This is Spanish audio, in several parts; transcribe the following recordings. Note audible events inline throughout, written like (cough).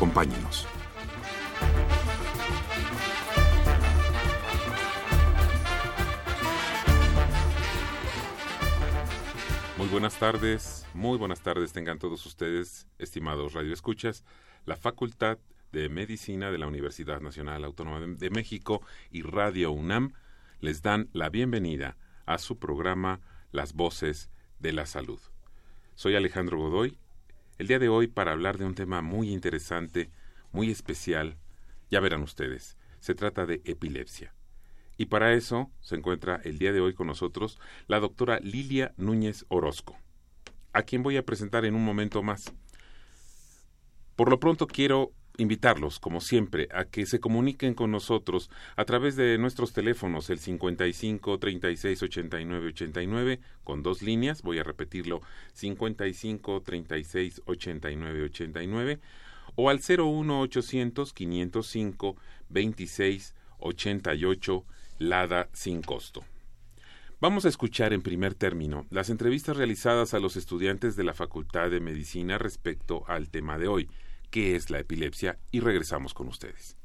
Acompáñenos. Muy buenas tardes, muy buenas tardes tengan todos ustedes, estimados radioescuchas. La Facultad de Medicina de la Universidad Nacional Autónoma de México y Radio UNAM les dan la bienvenida a su programa Las Voces de la Salud. Soy Alejandro Godoy, el día de hoy para hablar de un tema muy interesante, muy especial, ya verán ustedes, se trata de epilepsia. Y para eso se encuentra el día de hoy con nosotros la doctora Lilia Núñez Orozco, a quien voy a presentar en un momento más. Por lo pronto quiero invitarlos, como siempre, a que se comuniquen con nosotros a través de nuestros teléfonos, el 55 36 89 89, con dos líneas, voy a repetirlo, 55 36 89 89, o al 01 800 505 26 88, LADA sin costo. Vamos a escuchar en primer término las entrevistas realizadas a los estudiantes de la Facultad de Medicina respecto al tema de hoy qué es la epilepsia y regresamos con ustedes.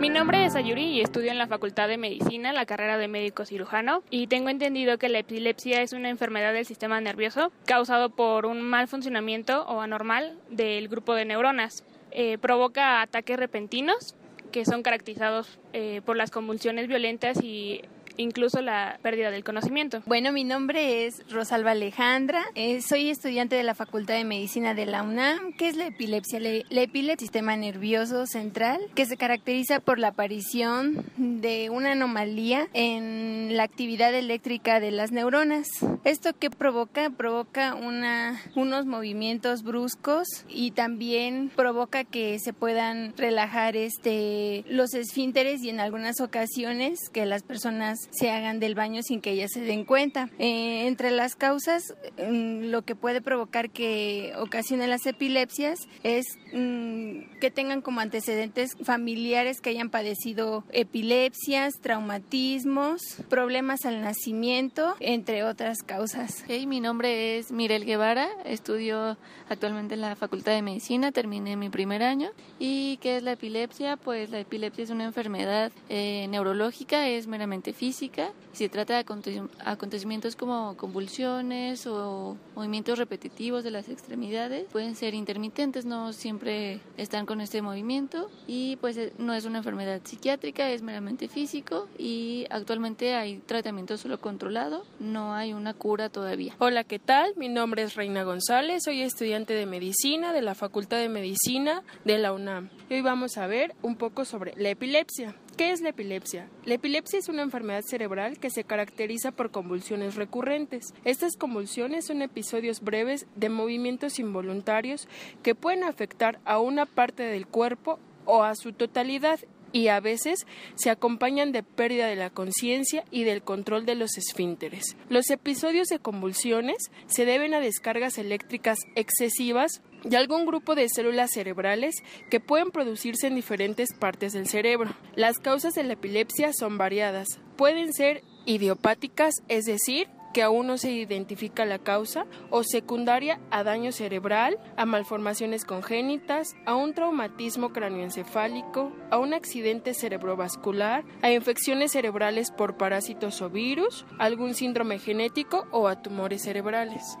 Mi nombre es Ayuri y estudio en la Facultad de Medicina, la carrera de médico cirujano, y tengo entendido que la epilepsia es una enfermedad del sistema nervioso causado por un mal funcionamiento o anormal del grupo de neuronas. Eh, provoca ataques repentinos que son caracterizados eh, por las convulsiones violentas y incluso la pérdida del conocimiento. Bueno, mi nombre es Rosalba Alejandra, eh, soy estudiante de la Facultad de Medicina de la UNAM. ¿Qué es la epilepsia? La, epilepsia es sistema nervioso central que se caracteriza por la aparición de una anomalía en la actividad eléctrica de las neuronas. ¿Esto qué provoca? Provoca una, unos movimientos bruscos y también provoca que se puedan relajar este, los esfínteres y en algunas ocasiones que las personas se hagan del baño sin que ellas se den cuenta. Eh, entre las causas, mm, lo que puede provocar que ocasione las epilepsias es mm, que tengan como antecedentes familiares que hayan padecido epilepsias, traumatismos, problemas al nacimiento, entre otras causas. mi nombre es Mirel Guevara, estudio actualmente en la Facultad de Medicina, terminé mi primer año. ¿Y qué es la epilepsia? Pues la epilepsia es una enfermedad eh, neurológica, es meramente física física se trata de acontecimientos como convulsiones o movimientos repetitivos de las extremidades. Pueden ser intermitentes, no siempre están con este movimiento y pues eh, no es una enfermedad psiquiátrica, es meramente físico y actualmente hay tratamiento solo controlado, no hay una cura todavía. Hola, ¿qué tal? Mi nombre es Reina González, soy estudiante de medicina de la Facultad de Medicina de la UNAM. Hoy vamos a ver un poco sobre la epilepsia. ¿Qué es la epilepsia? La epilepsia es una enfermedad cerebral que se caracteriza por convulsiones recurrentes. Estas convulsiones son episodios breves de movimientos involuntarios que pueden afectar a una parte del cuerpo o a su totalidad y a veces se acompañan de pérdida de la conciencia y del control de los esfínteres. Los episodios de convulsiones se deben a descargas eléctricas excesivas y algún grupo de células cerebrales que pueden producirse en diferentes partes del cerebro. Las causas de la epilepsia son variadas. Pueden ser idiopáticas, es decir, que aún no se identifica la causa, o secundaria a daño cerebral, a malformaciones congénitas, a un traumatismo cráneoencefálico, a un accidente cerebrovascular, a infecciones cerebrales por parásitos o virus, a algún síndrome genético o a tumores cerebrales.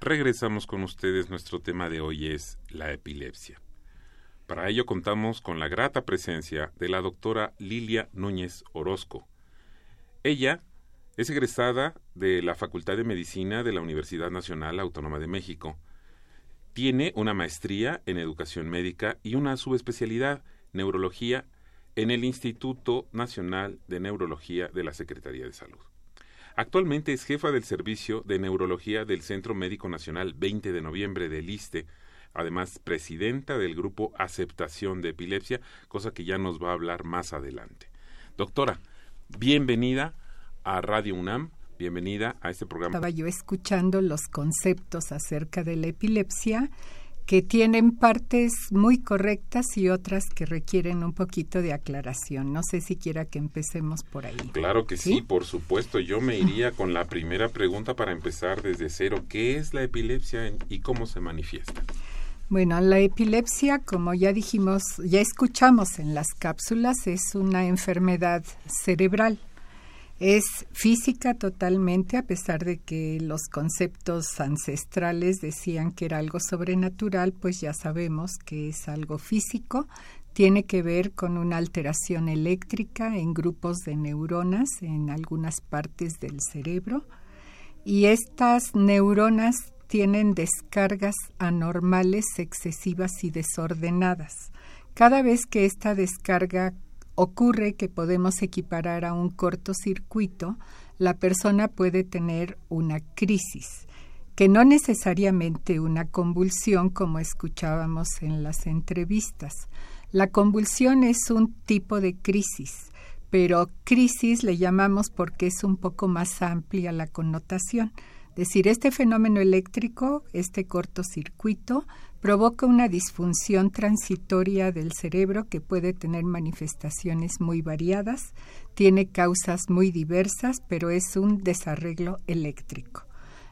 Regresamos con ustedes. Nuestro tema de hoy es la epilepsia. Para ello contamos con la grata presencia de la doctora Lilia Núñez Orozco. Ella es egresada de la Facultad de Medicina de la Universidad Nacional Autónoma de México. Tiene una maestría en educación médica y una subespecialidad, neurología en el Instituto Nacional de Neurología de la Secretaría de Salud. Actualmente es jefa del Servicio de Neurología del Centro Médico Nacional 20 de noviembre del ISTE, además presidenta del grupo Aceptación de Epilepsia, cosa que ya nos va a hablar más adelante. Doctora, bienvenida a Radio UNAM, bienvenida a este programa. Estaba yo escuchando los conceptos acerca de la epilepsia que tienen partes muy correctas y otras que requieren un poquito de aclaración. No sé si quiera que empecemos por ahí. Claro que ¿Sí? por supuesto. Yo me iría con la primera pregunta para empezar desde cero. ¿Qué es la epilepsia y cómo se manifiesta? Bueno, la epilepsia, como ya dijimos, ya escuchamos en las cápsulas, es una enfermedad cerebral es física totalmente, a pesar de que los conceptos ancestrales decían que era algo sobrenatural, pues ya sabemos que es algo físico. Tiene que ver con una alteración eléctrica en grupos de neuronas en algunas partes del cerebro. Y estas neuronas tienen descargas anormales, excesivas y desordenadas. Cada vez que esta descarga ocurre que podemos equiparar a un cortocircuito, la persona puede tener una crisis, que no necesariamente una convulsión como escuchábamos en las entrevistas. La convulsión es un tipo de crisis, pero crisis le llamamos porque es un poco más amplia la connotación. Decir, este fenómeno eléctrico, este cortocircuito, provoca una disfunción transitoria del cerebro que puede tener manifestaciones muy variadas, tiene causas muy diversas, pero es un desarreglo eléctrico.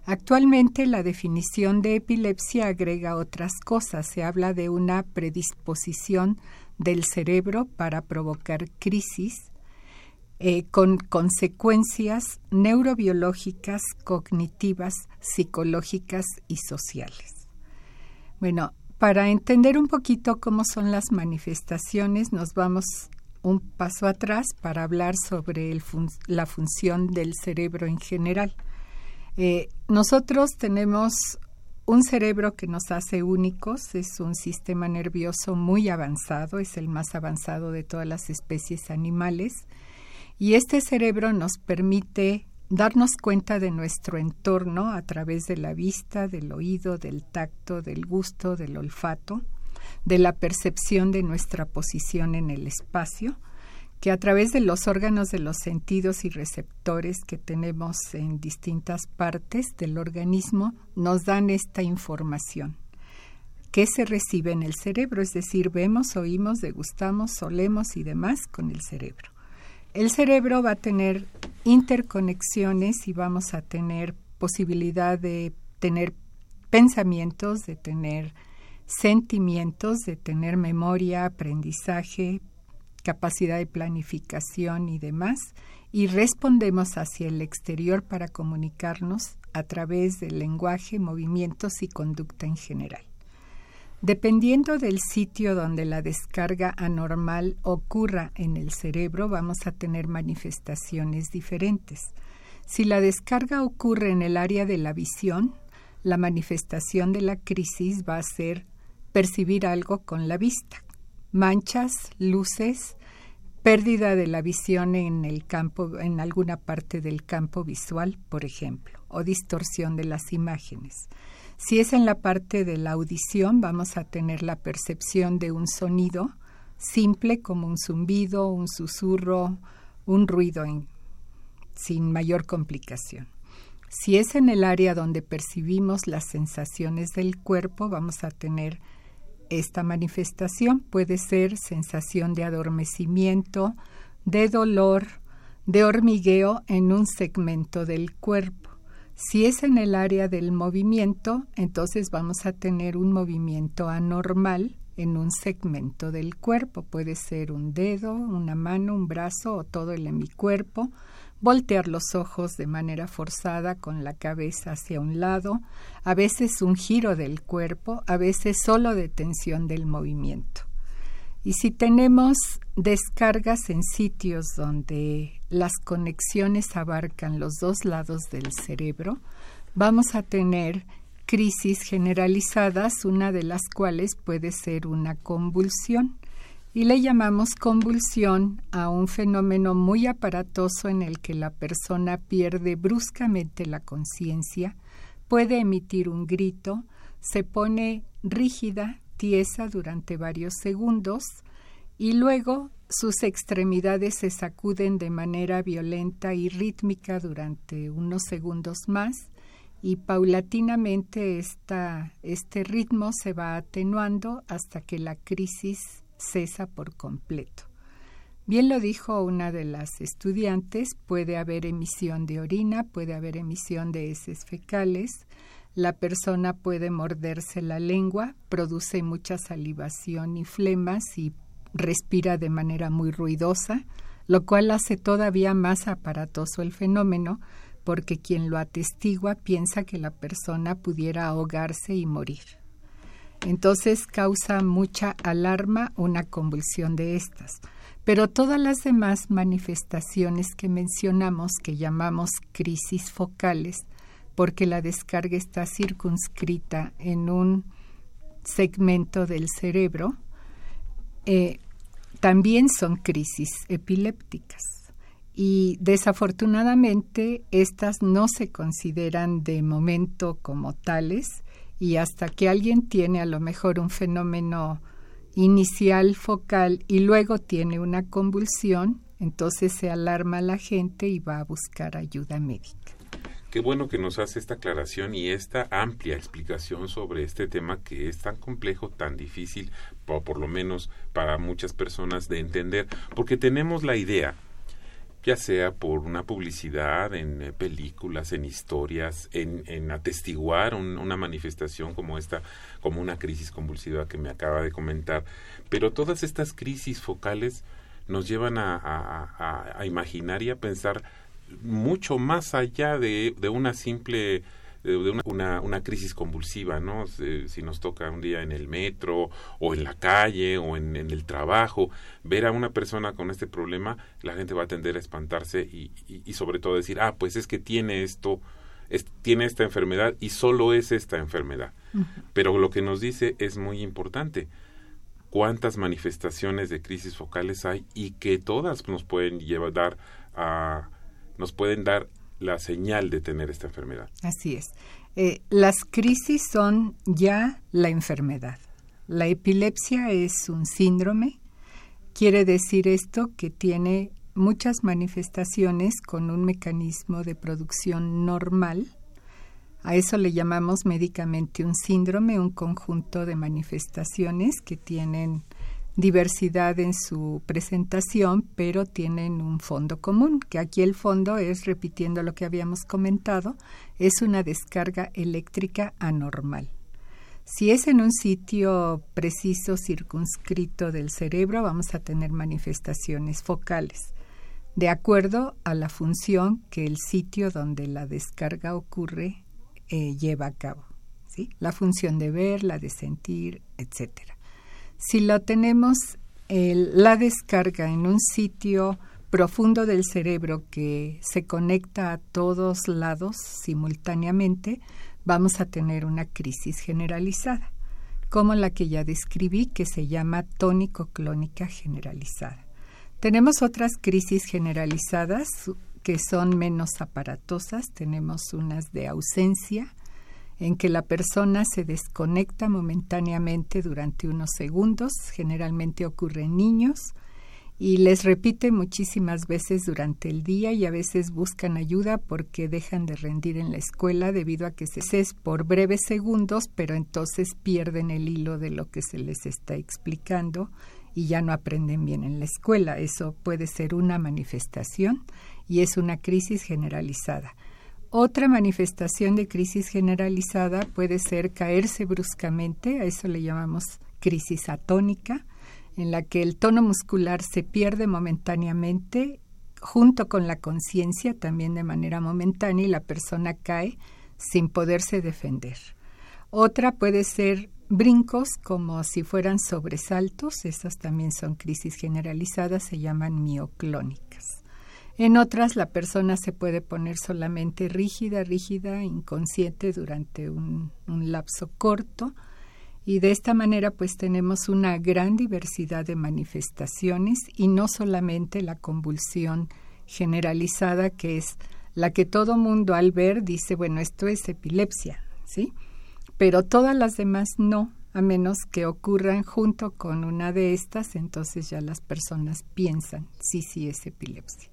Actualmente la definición de epilepsia agrega otras cosas. Se habla de una predisposición del cerebro para provocar crisis eh, con consecuencias neurobiológicas, cognitivas, psicológicas y sociales. Bueno, para entender un poquito cómo son las manifestaciones, nos vamos un paso atrás para hablar sobre la función del cerebro en general. Eh, nosotros tenemos un cerebro que nos hace únicos, es un sistema nervioso muy avanzado, es el más avanzado de todas las especies animales, y este cerebro nos permite darnos cuenta de nuestro entorno a través de la vista, del oído, del tacto, del gusto, del olfato, de la percepción de nuestra posición en el espacio, que a través de los órganos de los sentidos y receptores que tenemos en distintas partes del organismo nos dan esta información. ¿Qué se recibe en el cerebro? Es decir, vemos, oímos, degustamos, olemos y demás con el cerebro. El cerebro va a tener interconexiones y vamos a tener posibilidad de tener pensamientos, de tener sentimientos, de tener memoria, aprendizaje, capacidad de planificación y demás, y respondemos hacia el exterior para comunicarnos a través del lenguaje, movimientos y conducta en general. Dependiendo del sitio donde la descarga anormal ocurra en el cerebro, vamos a tener manifestaciones diferentes. Si la descarga ocurre en el área de la visión, la manifestación de la crisis va a ser percibir algo con la vista. Manchas, luces, pérdida de la visión en el campo en alguna parte del campo visual, por ejemplo, o distorsión de las imágenes. Si es en la parte de la audición, vamos a tener la percepción de un sonido simple como un zumbido, un susurro, un ruido sin mayor complicación. Si es en el área donde percibimos las sensaciones del cuerpo, vamos a tener esta manifestación. Puede ser sensación de adormecimiento, de dolor, de hormigueo en un segmento del cuerpo. Si es en el área del movimiento, entonces vamos a tener un movimiento anormal en un segmento del cuerpo. Puede ser un dedo, una mano, un brazo o todo el hemicuerpo. Voltear los ojos de manera forzada con la cabeza hacia un lado, a veces un giro del cuerpo, a veces solo detención del movimiento. Y si tenemos descargas en sitios donde las conexiones abarcan los dos lados del cerebro, vamos a tener crisis generalizadas, una de las cuales puede ser una convulsión. y le llamamos convulsión a un fenómeno muy aparatoso en el que la persona pierde bruscamente la conciencia, puede emitir un grito, se pone rígida, durante varios segundos y luego sus extremidades se sacuden de manera violenta y rítmica durante unos segundos más y paulatinamente este ritmo se va atenuando hasta que la crisis cesa por completo. Bien lo dijo una de las estudiantes, puede haber emisión de orina, puede haber emisión de heces fecales, la persona puede morderse la lengua, produce mucha salivación y flemas y respira de manera muy ruidosa, lo cual hace todavía más aparatoso el fenómeno, porque quien lo atestigua piensa que la persona pudiera ahogarse y morir. Entonces causa mucha alarma una convulsión de estas. Pero todas las demás manifestaciones que mencionamos, que llamamos crisis focales, porque la descarga está circunscrita en un segmento del cerebro, eh, también son crisis epilépticas. Y desafortunadamente estas no se consideran de momento como tales y hasta que alguien tiene a lo mejor un fenómeno inicial focal y luego tiene una convulsión, entonces se alarma la gente y va a buscar ayuda médica. Qué bueno que nos hace esta aclaración y esta amplia explicación sobre este tema que es tan complejo, tan difícil, por, por lo menos para muchas personas de entender, porque tenemos la idea, ya sea por una publicidad en eh, películas, en historias, en, atestiguar una manifestación como esta, como una crisis convulsiva que me acaba de comentar, pero todas estas crisis focales nos llevan a imaginar y a pensar mucho más allá de, de una simple de una, una, crisis convulsiva, ¿no? Si, nos toca un día en el metro o en la calle o en, el trabajo, ver a una persona con este problema, la gente va a tender a espantarse y, y, sobre todo decir, ah, pues es que tiene esto, tiene esta enfermedad y solo es esta enfermedad. Pero lo que nos dice es muy importante cuántas manifestaciones de crisis focales hay y que todas nos pueden llevar a nos pueden dar la señal de tener esta enfermedad. Así es. Eh, las crisis son ya la enfermedad. La epilepsia es un síndrome. Quiere decir esto que tiene muchas manifestaciones con un mecanismo de producción normal. A eso le llamamos médicamente un síndrome, un conjunto de manifestaciones que tienen diversidad en su presentación, pero tienen un fondo común, que aquí el fondo es, repitiendo lo que habíamos comentado, es una descarga eléctrica anormal. Si es en un sitio preciso, circunscrito del cerebro, vamos a tener manifestaciones focales, de acuerdo a la función que el sitio donde la descarga ocurre eh, lleva a cabo. La función de ver, la de sentir, etcétera. Si lo tenemos la descarga en un sitio profundo del cerebro que se conecta a todos lados simultáneamente, vamos a tener una crisis generalizada, como la que ya describí, que se llama tónico-clónica generalizada. Tenemos otras crisis generalizadas que son menos aparatosas, tenemos unas de ausencia, en que la persona se desconecta momentáneamente durante unos segundos, generalmente ocurre en niños, y les repite muchísimas veces durante el día y a veces buscan ayuda porque dejan de rendir en la escuela debido a que se es por breves segundos, pero entonces pierden el hilo de lo que se les está explicando y ya no aprenden bien en la escuela. Eso puede ser una manifestación y es una crisis generalizada. Otra manifestación de crisis generalizada puede ser caerse bruscamente, a eso le llamamos crisis atónica, en la que el tono muscular se pierde momentáneamente junto con la conciencia también de manera momentánea y la persona cae sin poderse defender. Otra puede ser brincos como si fueran sobresaltos, esas también son crisis generalizadas, se llaman mioclónicas. En otras, la persona se puede poner solamente rígida, rígida, inconsciente durante un, lapso corto. Y de esta manera pues tenemos una gran diversidad de manifestaciones y no solamente la convulsión generalizada que es la que todo mundo al ver dice, bueno, esto es epilepsia, ¿sí? Pero todas las demás no, a menos que ocurran junto con una de estas, entonces ya las personas piensan, sí, sí es epilepsia.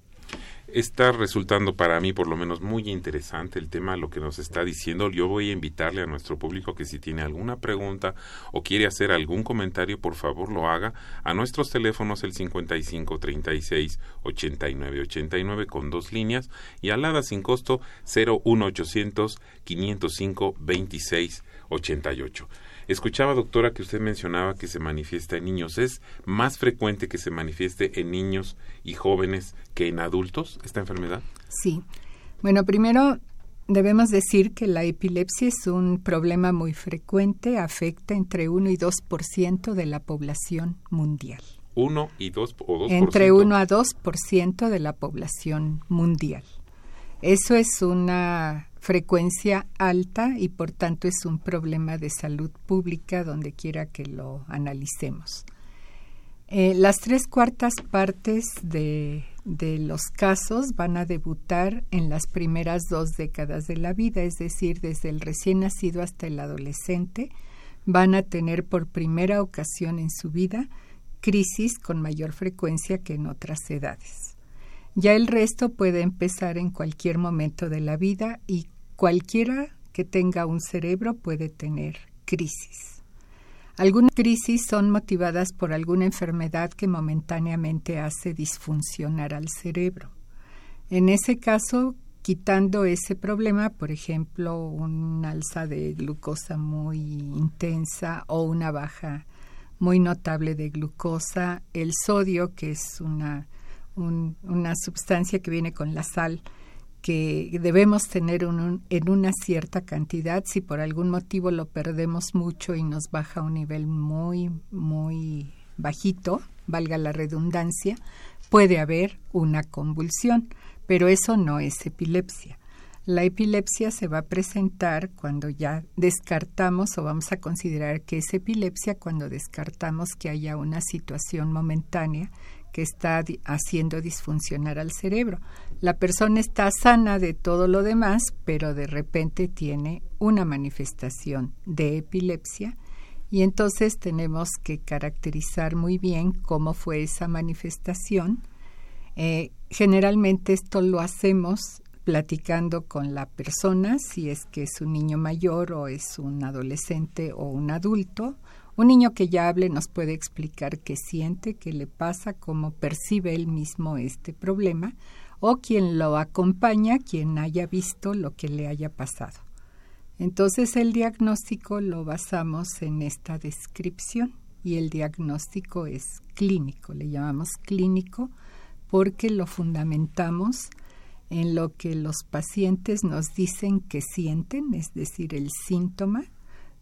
Está resultando para mí por lo menos muy interesante el tema, lo que nos está diciendo. Yo voy a invitarle a nuestro público que si tiene alguna pregunta o quiere hacer algún comentario, por favor lo haga a nuestros teléfonos el 55 36 89 89 con dos líneas y alada sin costo 01800 505 26 88. Escuchaba, doctora, que usted mencionaba que se manifiesta en niños. ¿Es más frecuente que se manifieste en niños y jóvenes que en adultos esta enfermedad? Sí. Bueno, primero debemos decir que la epilepsia es un problema muy frecuente, afecta entre 1 y 2% de la población mundial. 1 y 2 o 2%. Entre 1 a 2% de la población mundial. Eso es una frecuencia alta y por tanto es un problema de salud pública donde quiera que lo analicemos. Eh, las tres cuartas partes de, de los casos van a debutar en las primeras dos décadas de la vida, es decir, desde el recién nacido hasta el adolescente, van a tener por primera ocasión en su vida crisis con mayor frecuencia que en otras edades. Ya el resto puede empezar en cualquier momento de la vida y cualquiera que tenga un cerebro puede tener crisis. Algunas crisis son motivadas por alguna enfermedad que momentáneamente hace disfuncionar al cerebro. En ese caso, quitando ese problema, por ejemplo, un alza de glucosa muy intensa o una baja muy notable de glucosa, el sodio, que es una una sustancia que viene con la sal que debemos tener en una cierta cantidad. Si por algún motivo lo perdemos mucho y nos baja a un nivel muy, muy bajito, valga la redundancia, puede haber una convulsión, pero eso no es epilepsia. La epilepsia se va a presentar cuando ya descartamos o vamos a considerar que es epilepsia cuando descartamos que haya una situación momentánea que está haciendo disfuncionar al cerebro. La persona está sana de todo lo demás, pero de repente tiene una manifestación de epilepsia y entonces tenemos que caracterizar muy bien cómo fue esa manifestación. Eh, generalmente esto lo hacemos platicando con la persona, si es que es un niño mayor o es un adolescente o un adulto, un niño que ya hable nos puede explicar qué siente, qué le pasa, cómo percibe él mismo este problema, o quien lo acompaña, quien haya visto lo que le haya pasado. Entonces el diagnóstico lo basamos en esta descripción y el diagnóstico es clínico, le llamamos clínico porque lo fundamentamos en lo que los pacientes nos dicen que sienten, es decir, el síntoma,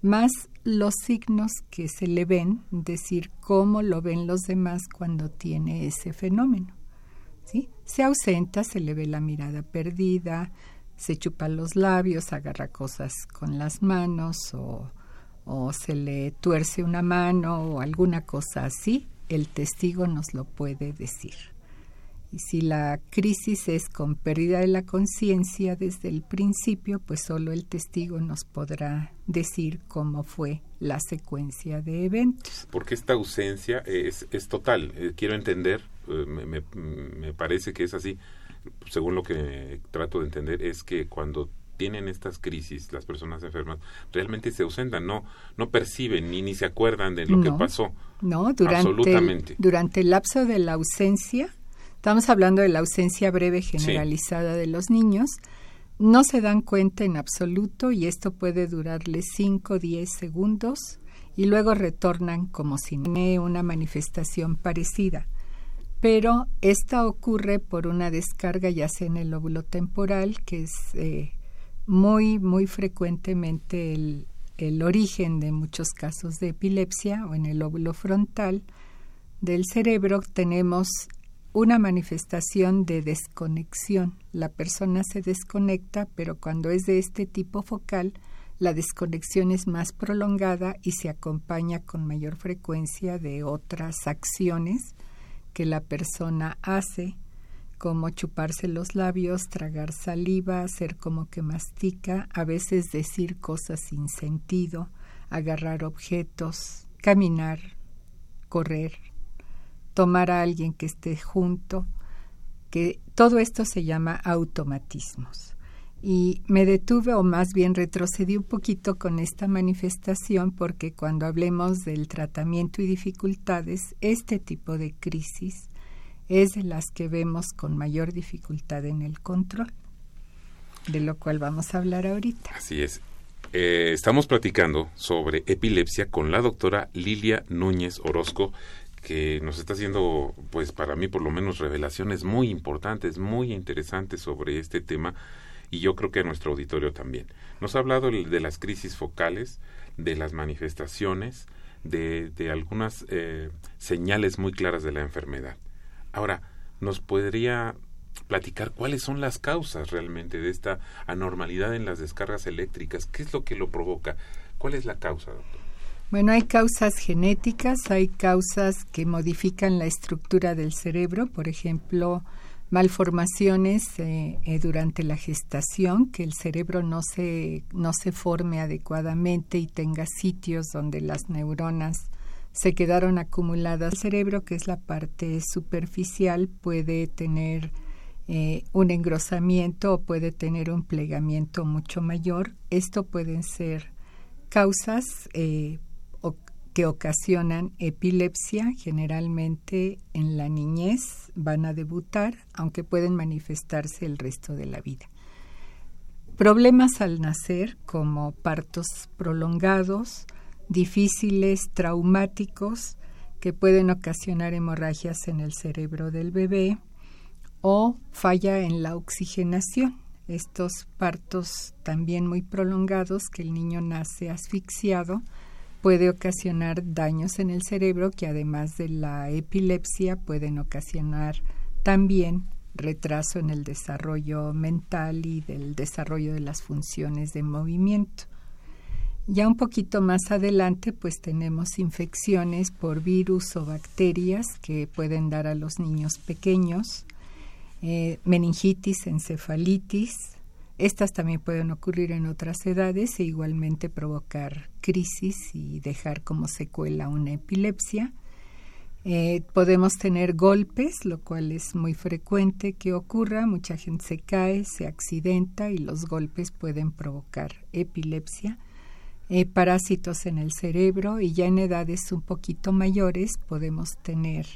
más los signos que se le ven, decir cómo lo ven los demás cuando tiene ese fenómeno. ¿sí? Se ausenta, se le ve la mirada perdida, se chupa los labios, agarra cosas con las manos o, o se le tuerce una mano o alguna cosa así, el testigo nos lo puede decir. Y si la crisis es con pérdida de la conciencia desde el principio, pues solo el testigo nos podrá decir cómo fue la secuencia de eventos. Porque esta ausencia es, es total. Eh, quiero entender, eh, me, me, me, parece que es así, según lo que trato de entender, es que cuando tienen estas crisis, las personas enfermas, realmente se ausentan, no, no perciben ni, ni se acuerdan de lo que pasó. No, durante, durante el lapso de la ausencia Estamos hablando de la ausencia breve generalizada de los niños. No se dan cuenta en absoluto y esto puede durarles 5 o 10 segundos y luego retornan como si no una manifestación parecida. Pero esta ocurre por una descarga ya sea en el lóbulo temporal, que es eh, muy, muy frecuentemente el, el origen de muchos casos de epilepsia, o en el lóbulo frontal del cerebro tenemos una manifestación de desconexión. La persona se desconecta, pero cuando es de este tipo focal, la desconexión es más prolongada y se acompaña con mayor frecuencia de otras acciones que la persona hace, como chuparse los labios, tragar saliva, hacer como que mastica, a veces decir cosas sin sentido, agarrar objetos, caminar, correr, tomar a alguien que esté junto, que todo esto se llama automatismos. Y me detuve o más bien retrocedí un poquito con esta manifestación porque cuando hablemos del tratamiento y dificultades, este tipo de crisis es de las que vemos con mayor dificultad en el control, de lo cual vamos a hablar ahorita. Así es. Eh, estamos platicando sobre epilepsia con la doctora Lilia Núñez Orozco, que nos está haciendo, pues para mí por lo menos, revelaciones muy importantes, muy interesantes sobre este tema y yo creo que a nuestro auditorio también. Nos ha hablado de las crisis focales, de las manifestaciones, de, de algunas eh, señales muy claras de la enfermedad. Ahora, ¿nos podría platicar cuáles son las causas realmente de esta anormalidad en las descargas eléctricas? ¿Qué es lo que lo provoca? ¿Cuál es la causa, doctor? Bueno, hay causas genéticas, hay causas que modifican la estructura del cerebro, por ejemplo, malformaciones eh, eh, durante la gestación, que el cerebro no se, no se forme adecuadamente y tenga sitios donde las neuronas se quedaron acumuladas. El cerebro, que es la parte superficial, puede tener eh, un engrosamiento o puede tener un plegamiento mucho mayor. Esto pueden ser causas que ocasionan epilepsia, generalmente en la niñez van a debutar, aunque pueden manifestarse el resto de la vida. Problemas al nacer, como partos prolongados, difíciles, traumáticos, que pueden ocasionar hemorragias en el cerebro del bebé o falla en la oxigenación. Estos partos también muy prolongados, que el niño nace asfixiado, puede ocasionar daños en el cerebro que además de la epilepsia pueden ocasionar también retraso en el desarrollo mental y del desarrollo de las funciones de movimiento. Ya un poquito más adelante, pues tenemos infecciones por virus o bacterias que pueden dar a los niños pequeños, eh, meningitis, encefalitis, estas también pueden ocurrir en otras edades e igualmente provocar crisis y dejar como secuela una epilepsia. Eh, podemos tener golpes, lo cual es muy frecuente que ocurra. Mucha gente se cae, se accidenta y los golpes pueden provocar epilepsia. Eh, parásitos en el cerebro y ya en edades un poquito mayores podemos tener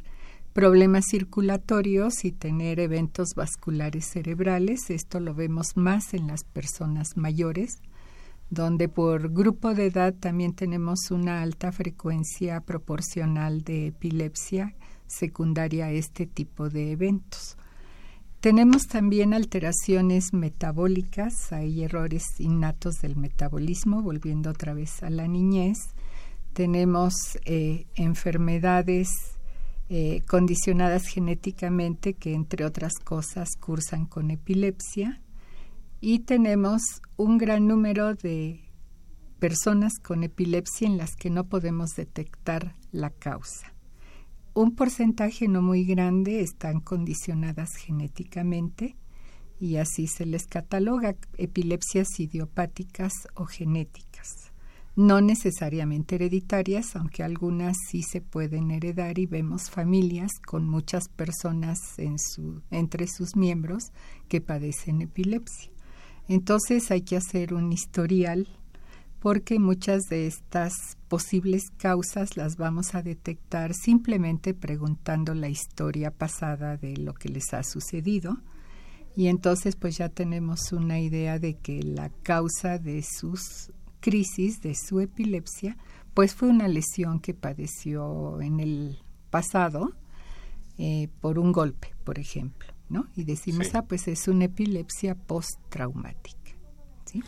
problemas circulatorios y tener eventos vasculares cerebrales. Esto lo vemos más en las personas mayores, donde por grupo de edad también tenemos una alta frecuencia proporcional de epilepsia secundaria a este tipo de eventos. Tenemos también alteraciones metabólicas, hay errores innatos del metabolismo, volviendo otra vez a la niñez. Tenemos eh, enfermedades eh, condicionadas genéticamente que entre otras cosas cursan con epilepsia y tenemos un gran número de personas con epilepsia en las que no podemos detectar la causa. Un porcentaje no muy grande están condicionadas genéticamente y así se les cataloga epilepsias idiopáticas o genéticas no necesariamente hereditarias, aunque algunas sí se pueden heredar y vemos familias con muchas personas entre sus miembros que padecen epilepsia. Entonces hay que hacer un historial porque muchas de estas posibles causas las vamos a detectar simplemente preguntando la historia pasada de lo que les ha sucedido y entonces pues ya tenemos una idea de que la causa de sus crisis de su epilepsia, pues fue una lesión que padeció en el pasado eh, por un golpe, por ejemplo, ¿no? Y decimos, ah, pues es una epilepsia postraumática. ¿sí?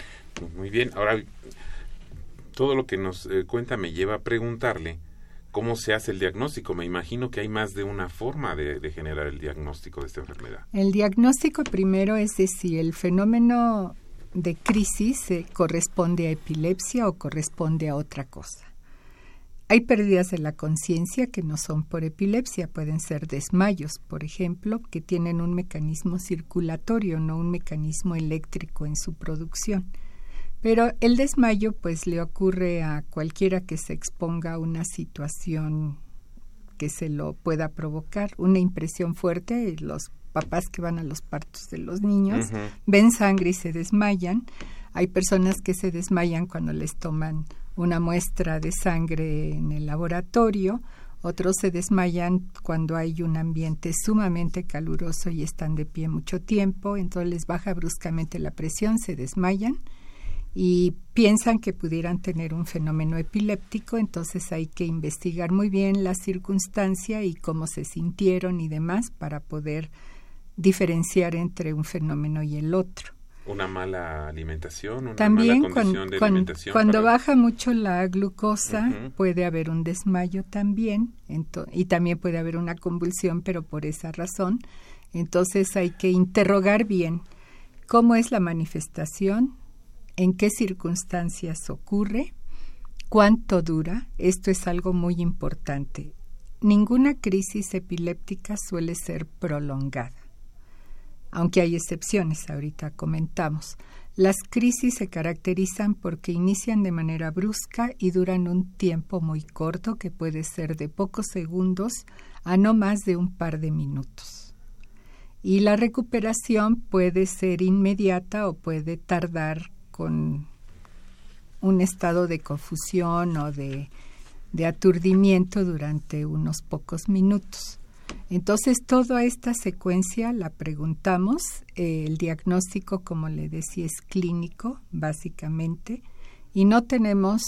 Muy bien, ahora todo lo que nos eh, cuenta me lleva a preguntarle cómo se hace el diagnóstico. Me imagino que hay más de una forma de, de generar el diagnóstico de esta enfermedad. El diagnóstico primero es decir, el fenómeno de crisis eh, corresponde a epilepsia o corresponde a otra cosa. Hay pérdidas de la conciencia que no son por epilepsia, pueden ser desmayos, por ejemplo, que tienen un mecanismo circulatorio, no un mecanismo eléctrico en su producción. Pero el desmayo pues le ocurre a cualquiera que se exponga a una situación que se lo pueda provocar, una impresión fuerte, los papás que van a los partos de los niños ven sangre y se desmayan. Hay personas que se desmayan cuando les toman una muestra de sangre en el laboratorio, otros se desmayan cuando hay un ambiente sumamente caluroso y están de pie mucho tiempo, entonces les baja bruscamente la presión, se desmayan y piensan que pudieran tener un fenómeno epiléptico, entonces hay que investigar muy bien la circunstancia y cómo se sintieron y demás para poder diferenciar entre un fenómeno y el otro. Una mala alimentación, una También mala condición de cuando, alimentación. cuando para- baja mucho la glucosa puede haber un desmayo también y también puede haber una convulsión, pero por esa razón. Entonces hay que interrogar bien cómo es la manifestación, en qué circunstancias ocurre, cuánto dura. Esto es algo muy importante. Ninguna crisis epiléptica suele ser prolongada aunque hay excepciones, ahorita comentamos. Las crisis se caracterizan porque inician de manera brusca y duran un tiempo muy corto, que puede ser de pocos segundos a no más de un par de minutos. Y la recuperación puede ser inmediata o puede tardar con un estado de confusión o de, de aturdimiento durante unos pocos minutos. Entonces, toda esta secuencia la preguntamos. eh, el diagnóstico, como le decía, es clínico, básicamente, y no tenemos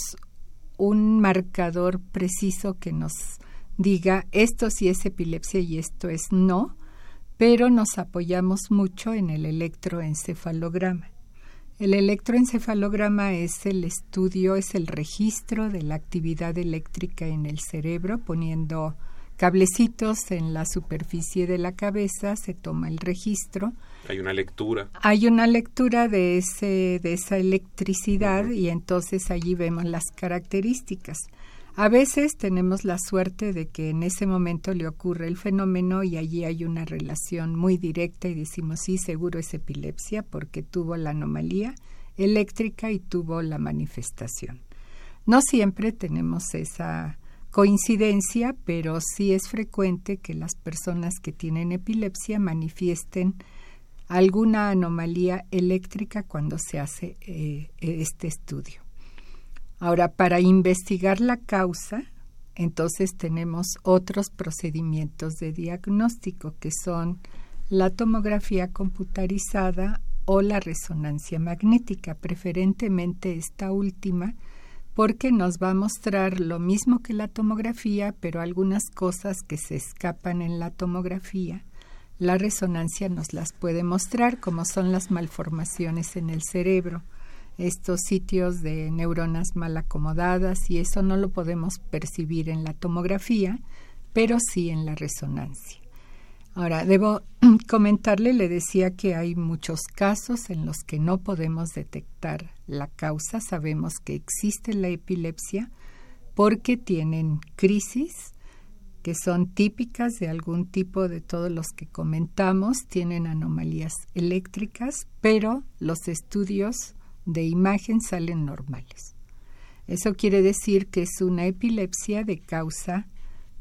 un marcador preciso que nos diga esto sí es epilepsia y esto es no, pero nos apoyamos mucho en el electroencefalograma. El electroencefalograma es el estudio, es el registro de la actividad eléctrica en el cerebro, poniendo cablecitos en la superficie de la cabeza, se toma el registro. Hay una lectura. Hay una lectura de, ese, de esa electricidad y entonces allí vemos las características. A veces tenemos la suerte de que en ese momento le ocurre el fenómeno y allí hay una relación muy directa y decimos sí, seguro es epilepsia porque tuvo la anomalía eléctrica y tuvo la manifestación. No siempre tenemos esa coincidencia, pero sí es frecuente que las personas que tienen epilepsia manifiesten alguna anomalía eléctrica cuando se hace eh, este estudio. Ahora, para investigar la causa, entonces tenemos otros procedimientos de diagnóstico que son la tomografía computarizada o la resonancia magnética, preferentemente esta última, porque nos va a mostrar lo mismo que la tomografía, pero algunas cosas que se escapan en la tomografía, la resonancia nos las puede mostrar, como son las malformaciones en el cerebro, estos sitios de neuronas mal acomodadas, y eso no lo podemos percibir en la tomografía, pero sí en la resonancia. Ahora, debo (clears throat) comentarle, le decía que hay muchos casos en los que no podemos detectar la causa. Sabemos que existe la epilepsia porque tienen crisis que son típicas de algún tipo de todos los que comentamos, tienen anomalías eléctricas, pero los estudios de imagen salen normales. Eso quiere decir que es una epilepsia de causa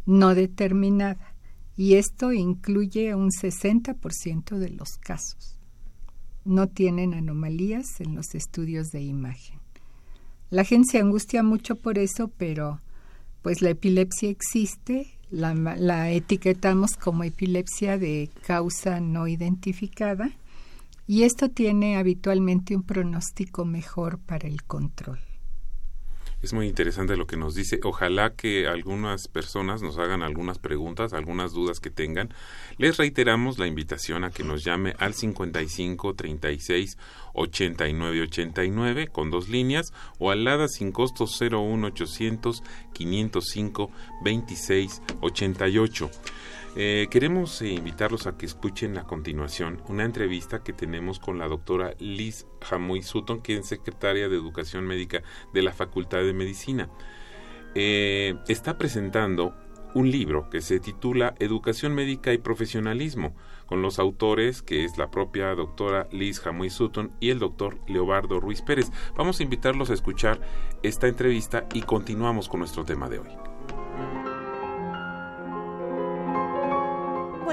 no determinada y esto incluye un 60% de los casos. No tienen anomalías en los estudios de imagen. La gente se angustia mucho por eso, pero pues la epilepsia existe, la, la etiquetamos como epilepsia de causa no identificada y esto tiene habitualmente un pronóstico mejor para el control. Es muy interesante lo que nos dice. Ojalá que algunas personas nos hagan algunas preguntas, algunas dudas que tengan. Les reiteramos la invitación a que nos llame al 55 36 89 89 con dos líneas o al ADA sin costo 01 800 505 26 88. Eh, queremos eh, invitarlos a que escuchen a continuación una entrevista que tenemos con la doctora Liz Jamuy Sutton, que es secretaria de Educación Médica de la Facultad de Medicina. Eh, está presentando un libro que se titula Educación Médica y Profesionalismo, con los autores que es la propia doctora Liz Jamuy Sutton y el doctor Leobardo Ruiz Pérez. Vamos a invitarlos a escuchar esta entrevista y continuamos con nuestro tema de hoy.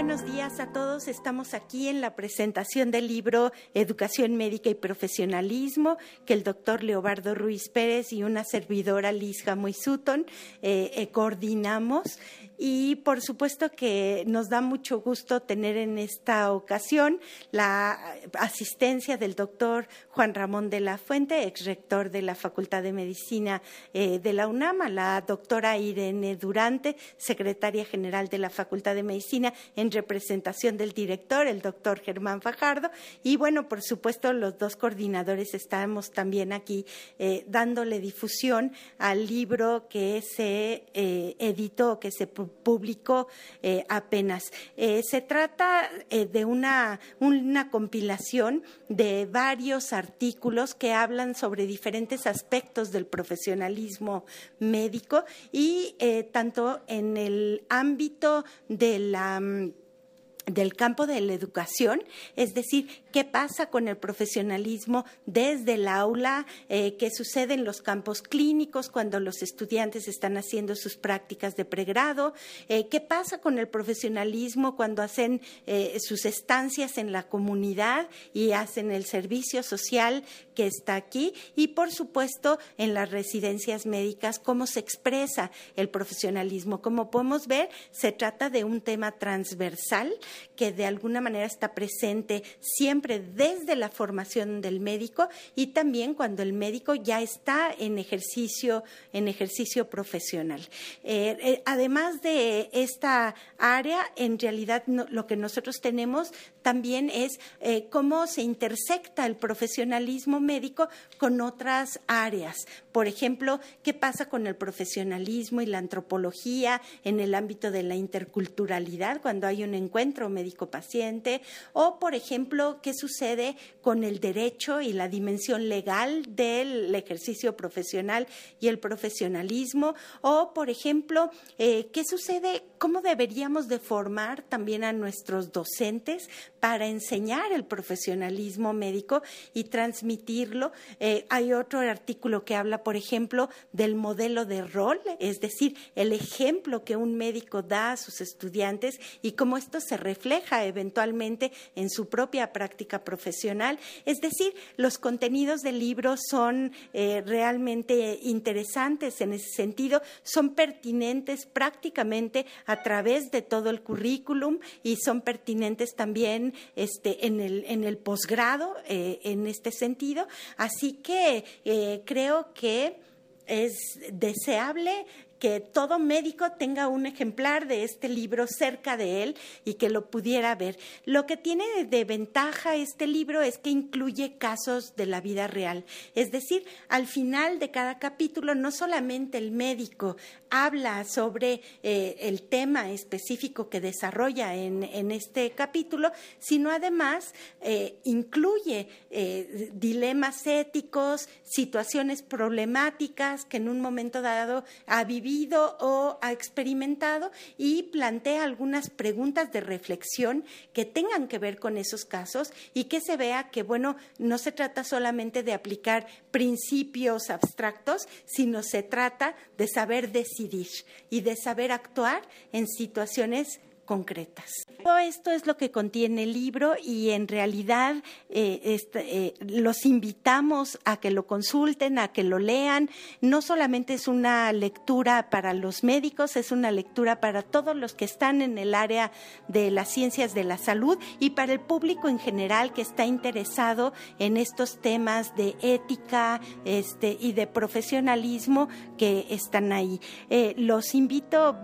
Buenos días a todos. Estamos aquí en la presentación del libro Educación Médica y Profesionalismo, que el doctor Leobardo Ruiz Pérez y una servidora Liz Jamoy Sutton eh, eh, coordinamos y por supuesto que nos da mucho gusto tener en esta ocasión la asistencia del doctor Juan Ramón de la Fuente, ex rector de la Facultad de Medicina eh, de la UNAM, la doctora Irene Durante, secretaria general de la Facultad de Medicina, en representación del director, el doctor Germán Fajardo, y bueno, por supuesto, los dos coordinadores estamos también aquí eh, dándole difusión al libro que se eh, editó, que se publicó eh, apenas. Eh, se trata eh, de una, una compilación de varios artículos que hablan sobre diferentes aspectos del profesionalismo médico y tanto en el ámbito de la mm, del campo de la educación, es decir, qué pasa con el profesionalismo desde el aula, eh, qué sucede en los campos clínicos cuando los estudiantes están haciendo sus prácticas de pregrado, eh, qué pasa con el profesionalismo cuando hacen eh, sus estancias en la comunidad y hacen el servicio social que está aquí y, por supuesto, en las residencias médicas, cómo se expresa el profesionalismo. Como podemos ver, se trata de un tema transversal que de alguna manera está presente siempre desde la formación del médico y también cuando el médico ya está en ejercicio, en ejercicio profesional. Eh, eh, además de esta área, en realidad lo que nosotros tenemos también es eh, cómo se intersecta el profesionalismo médico con otras áreas. Por ejemplo, qué pasa con el profesionalismo y la antropología en el ámbito de la interculturalidad cuando hay un encuentro médico-paciente, o por ejemplo, qué sucede con el derecho y la dimensión legal del ejercicio profesional y el profesionalismo, o por ejemplo, eh, qué sucede, cómo deberíamos de formar también a nuestros docentes para enseñar el profesionalismo médico y Eh, hay otro artículo que habla, por ejemplo, del modelo de rol, es decir, el ejemplo que un médico da a sus estudiantes y cómo esto se refleja eventualmente en su propia práctica profesional. Es decir, los contenidos del libro son eh, realmente interesantes en ese sentido, son pertinentes prácticamente a través de todo el currículum y son pertinentes también este, en el, en el posgrado eh, en este sentido. Así que eh, creo que es deseable que todo médico tenga un ejemplar de este libro cerca de él y que lo pudiera ver. Lo que tiene de ventaja este libro es que incluye casos de la vida real. Es decir, al final de cada capítulo no solamente el médico habla sobre eh, el tema específico que desarrolla en, este capítulo, sino además eh, incluye eh, dilemas éticos, situaciones problemáticas que en un momento dado ha vivido o ha experimentado y plantea algunas preguntas de reflexión que tengan que ver con esos casos y que se vea que, bueno, no se trata solamente de aplicar principios abstractos, sino se trata de saber decidir y de saber actuar en situaciones concretas. Todo esto es lo que contiene el libro y en realidad eh, este, eh, los invitamos a que lo consulten, a que lo lean. No solamente es una lectura para los médicos, es una lectura para todos los que están en el área de las ciencias de la salud y para el público en general que está interesado en estos temas de ética este, y de profesionalismo que están ahí. Eh, los invito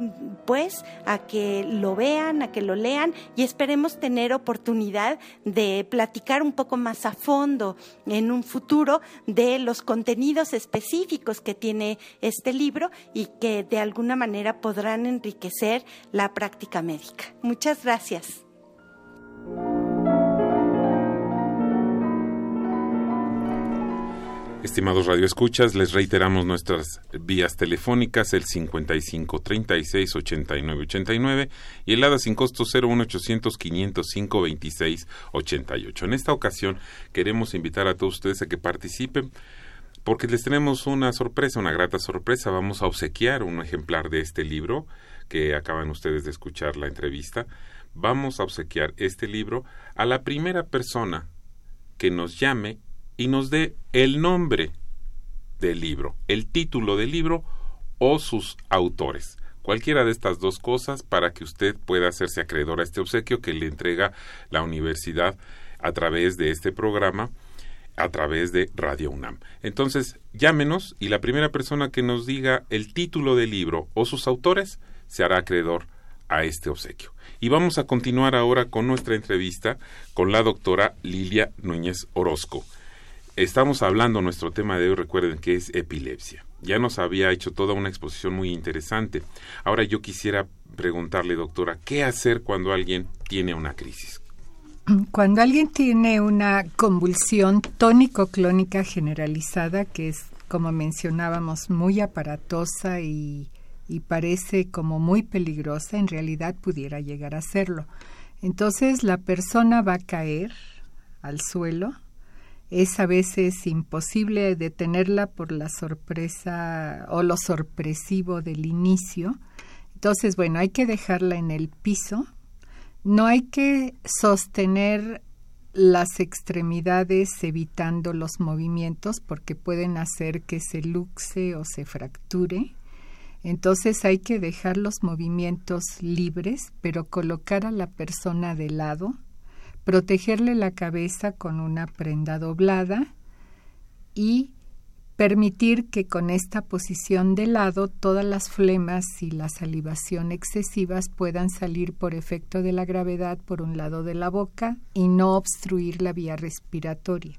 pues a que lo vean a que lo lean y esperemos tener oportunidad de platicar un poco más a fondo en un futuro de los contenidos específicos que tiene este libro y que de alguna manera podrán enriquecer la práctica médica. Muchas gracias. Estimados radioescuchas, les reiteramos nuestras vías telefónicas, el 55 36 89 89 y el ADA sin costo 01800 505 26 88. En esta ocasión queremos invitar a todos ustedes a que participen porque les tenemos una sorpresa, una grata sorpresa. Vamos a obsequiar un ejemplar de este libro que acaban ustedes de escuchar la entrevista. Vamos a obsequiar este libro a la primera persona que nos llame y nos dé el nombre del libro, el título del libro o sus autores. Cualquiera de estas dos cosas para que usted pueda hacerse acreedor a este obsequio que le entrega la universidad a través de este programa, a través de Radio UNAM. Entonces, llámenos y la primera persona que nos diga el título del libro o sus autores se hará acreedor a este obsequio. Y vamos a continuar ahora con nuestra entrevista con la doctora Lilia Núñez Orozco estamos hablando, nuestro tema de hoy, recuerden que es epilepsia. Ya nos había hecho toda una exposición muy interesante. Ahora yo quisiera preguntarle, doctora, ¿qué hacer cuando alguien tiene una crisis? Cuando alguien tiene una convulsión tónico-clónica generalizada, que es, como mencionábamos, muy aparatosa y, y parece como muy peligrosa, en realidad pudiera llegar a serlo. Entonces la persona va a caer al suelo, es a veces imposible detenerla por la sorpresa o lo sorpresivo del inicio. Entonces, bueno, hay que dejarla en el piso. No hay que sostener las extremidades evitando los movimientos porque pueden hacer que se luxe o se fracture. Entonces hay que dejar los movimientos libres, pero colocar a la persona de lado protegerle la cabeza con una prenda doblada y permitir que con esta posición de lado todas las flemas y la salivación excesivas puedan salir por efecto de la gravedad por un lado de la boca y no obstruir la vía respiratoria.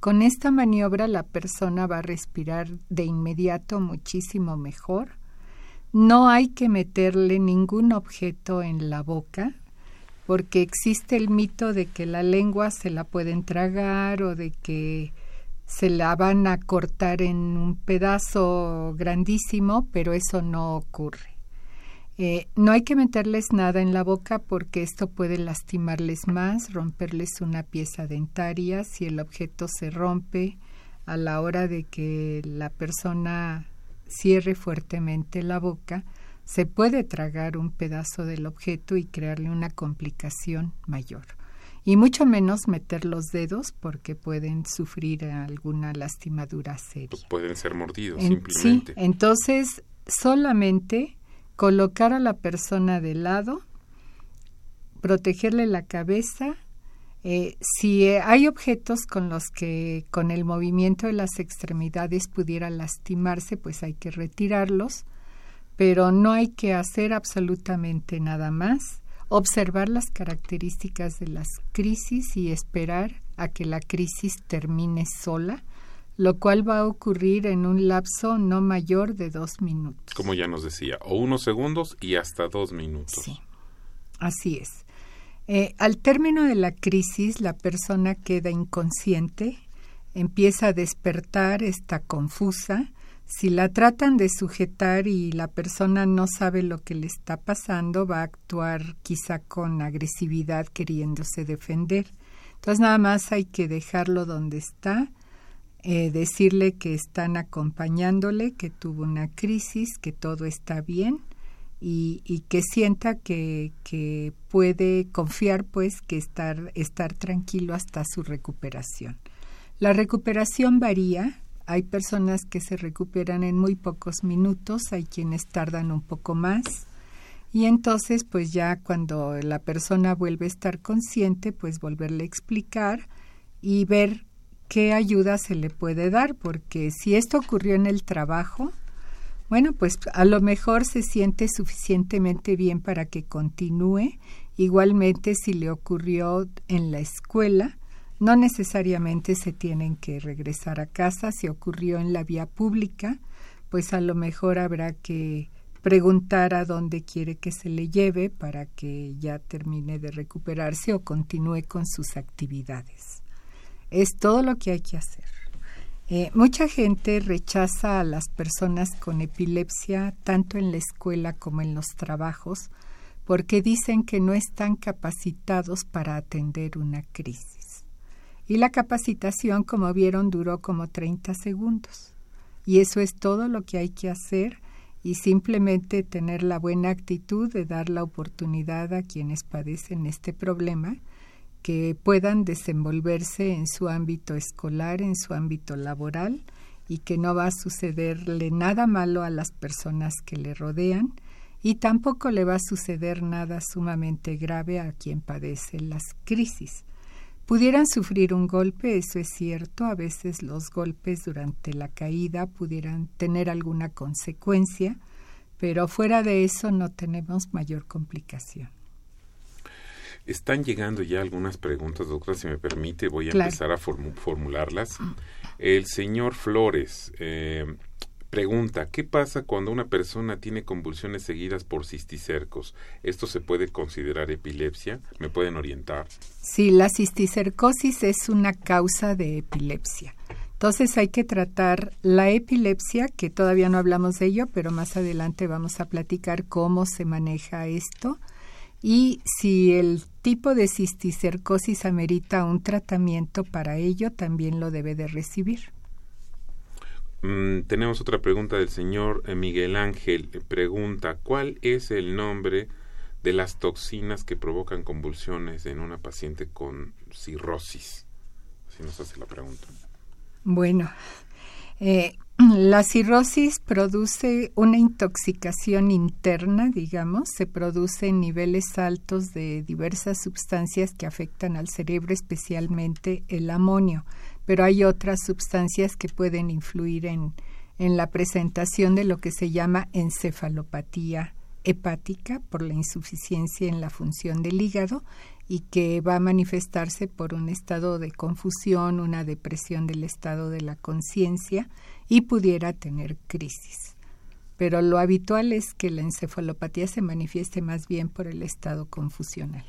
Con esta maniobra la persona va a respirar de inmediato muchísimo mejor. No hay que meterle ningún objeto en la boca, porque existe el mito de que la lengua se la pueden tragar o de que se la van a cortar en un pedazo grandísimo, pero eso no ocurre. Eh, no hay que meterles nada en la boca porque esto puede lastimarles más, romperles una pieza dentaria si el objeto se rompe a la hora de que la persona cierre fuertemente la boca se puede tragar un pedazo del objeto y crearle una complicación mayor. Y mucho menos meter los dedos porque pueden sufrir alguna lastimadura seria. Pueden ser mordidos simplemente. Sí, entonces solamente colocar a la persona de lado, protegerle la cabeza. Eh, si hay objetos con los que con el movimiento de las extremidades pudiera lastimarse, pues hay que retirarlos pero no hay que hacer absolutamente nada más, observar las características de las crisis y esperar a que la crisis termine sola, lo cual va a ocurrir en un lapso no mayor de dos minutos. Como ya nos decía, o unos segundos y hasta dos minutos. Sí, así es. Eh, al término de la crisis, la persona queda inconsciente, empieza a despertar, está confusa, si la tratan de sujetar y la persona no sabe lo que le está pasando, va a actuar quizá con agresividad queriéndose defender. Entonces nada más hay que dejarlo donde está, eh, decirle que están acompañándole, que tuvo una crisis, que todo está bien y, y que sienta que, que, puede confiar pues que estar, estar tranquilo hasta su recuperación. La recuperación varía, hay personas que se recuperan en muy pocos minutos, hay quienes tardan un poco más. Y entonces, pues ya cuando la persona vuelve a estar consciente, pues volverle a explicar y ver qué ayuda se le puede dar, porque si esto ocurrió en el trabajo, Bueno, pues a lo mejor se siente suficientemente bien para que continúe. Igualmente, si le ocurrió en la escuela, no necesariamente se tienen que regresar a casa. Si ocurrió en la vía pública, pues a lo mejor habrá que preguntar a dónde quiere que se le lleve para que ya termine de recuperarse o continúe con sus actividades. Es todo lo que hay que hacer. Eh, mucha gente rechaza a las personas con epilepsia tanto en la escuela como en los trabajos porque dicen que no están capacitados para atender una crisis. Y la capacitación, como vieron, duró como 30 segundos. Y eso es todo lo que hay que hacer y simplemente tener la buena actitud de dar la oportunidad a quienes padecen este problema que puedan desenvolverse en su ámbito escolar, en su ámbito laboral y que no va a sucederle nada malo a las personas que le rodean y tampoco le va a suceder nada sumamente grave a quien padece las crisis. Pudieran sufrir un golpe, eso es cierto, a veces los golpes durante la caída pudieran tener alguna consecuencia, pero fuera de eso no tenemos mayor complicación. Están llegando ya algunas preguntas, doctora, si me permite, voy a empezar a formularlas. El señor Flores eh, pregunta, ¿qué pasa cuando una persona tiene convulsiones seguidas por cisticercos? ¿Esto se puede considerar epilepsia? ¿Me pueden orientar? Sí, la cisticercosis es una causa de epilepsia. Entonces hay que tratar la epilepsia, que todavía no hablamos de ello, pero más adelante vamos a platicar cómo se maneja esto y si el tipo de cisticercosis amerita un tratamiento para ello, también lo debe de recibir. Mm, tenemos otra pregunta del señor eh, Miguel Ángel. Pregunta, ¿cuál es el nombre de las toxinas que provocan convulsiones en una paciente con cirrosis? Así nos hace la pregunta. Bueno, eh, (clears throat) la cirrosis produce una intoxicación interna, digamos, se produce en niveles altos de diversas sustancias que afectan al cerebro, especialmente el amonio, pero hay otras sustancias que pueden influir en, en la presentación de lo que se llama encefalopatía hepática por la insuficiencia en la función del hígado y que va a manifestarse por un estado de confusión, una depresión del estado de la conciencia y pudiera tener crisis. Pero lo habitual es que la encefalopatía se manifieste más bien por el estado confusional.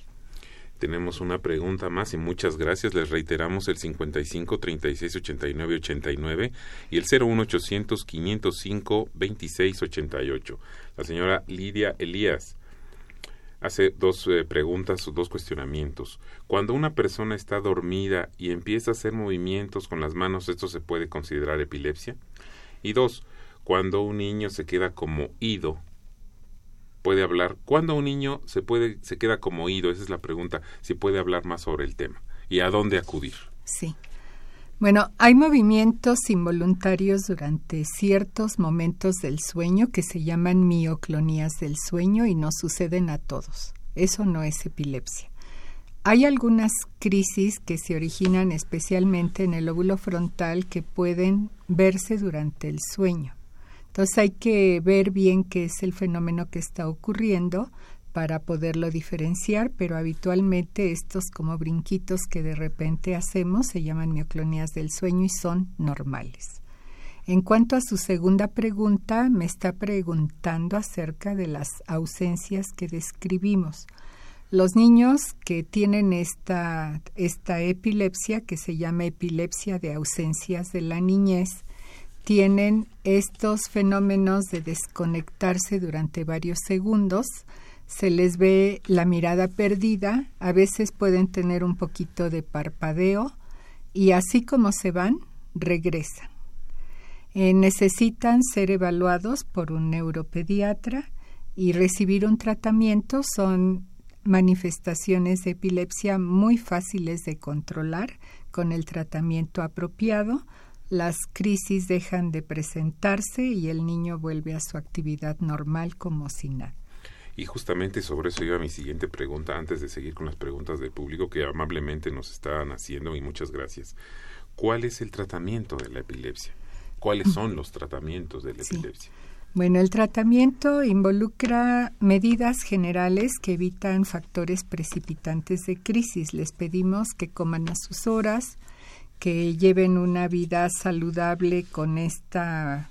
Tenemos una pregunta más y muchas gracias. Les reiteramos el 55 36 89 89 y el 01800 505 26 88. La señora Lidia Elías hace dos eh, preguntas o dos cuestionamientos. Cuando una persona está dormida y empieza a hacer movimientos con las manos, ¿esto se puede considerar epilepsia? Y dos, cuando un niño se queda como ido, puede hablar. ¿Cuándo un niño se puede se queda como ido? Esa es la pregunta. Si puede hablar más sobre el tema y a dónde acudir. Sí. Bueno, hay movimientos involuntarios durante ciertos momentos del sueño que se llaman mioclonías del sueño y no suceden a todos. Eso no es epilepsia. Hay algunas crisis que se originan especialmente en el lóbulo frontal que pueden verse durante el sueño. Entonces hay que ver bien qué es el fenómeno que está ocurriendo para poderlo diferenciar, pero habitualmente estos como brinquitos que de repente hacemos se llaman mioclonías del sueño y son normales. En cuanto a su segunda pregunta, me está preguntando acerca de las ausencias que describimos. Los niños que tienen esta, esta epilepsia, que se llama epilepsia de ausencias de la niñez, tienen estos fenómenos de desconectarse durante varios segundos, se les ve la mirada perdida, a veces pueden tener un poquito de parpadeo y así como se van, regresan. Eh, necesitan ser evaluados por un neuropediatra y recibir un tratamiento. Son manifestaciones de epilepsia muy fáciles de controlar con el tratamiento apropiado. Las crisis dejan de presentarse y el niño vuelve a su actividad normal como si nada. Y justamente sobre eso iba mi siguiente pregunta, antes de seguir con las preguntas del público que amablemente nos están haciendo, y muchas gracias. ¿Cuál es el tratamiento de la epilepsia? ¿Cuáles son los tratamientos de la epilepsia? Bueno, el tratamiento involucra medidas generales que evitan factores precipitantes de crisis. Les pedimos que coman a sus horas, que lleven una vida saludable con esta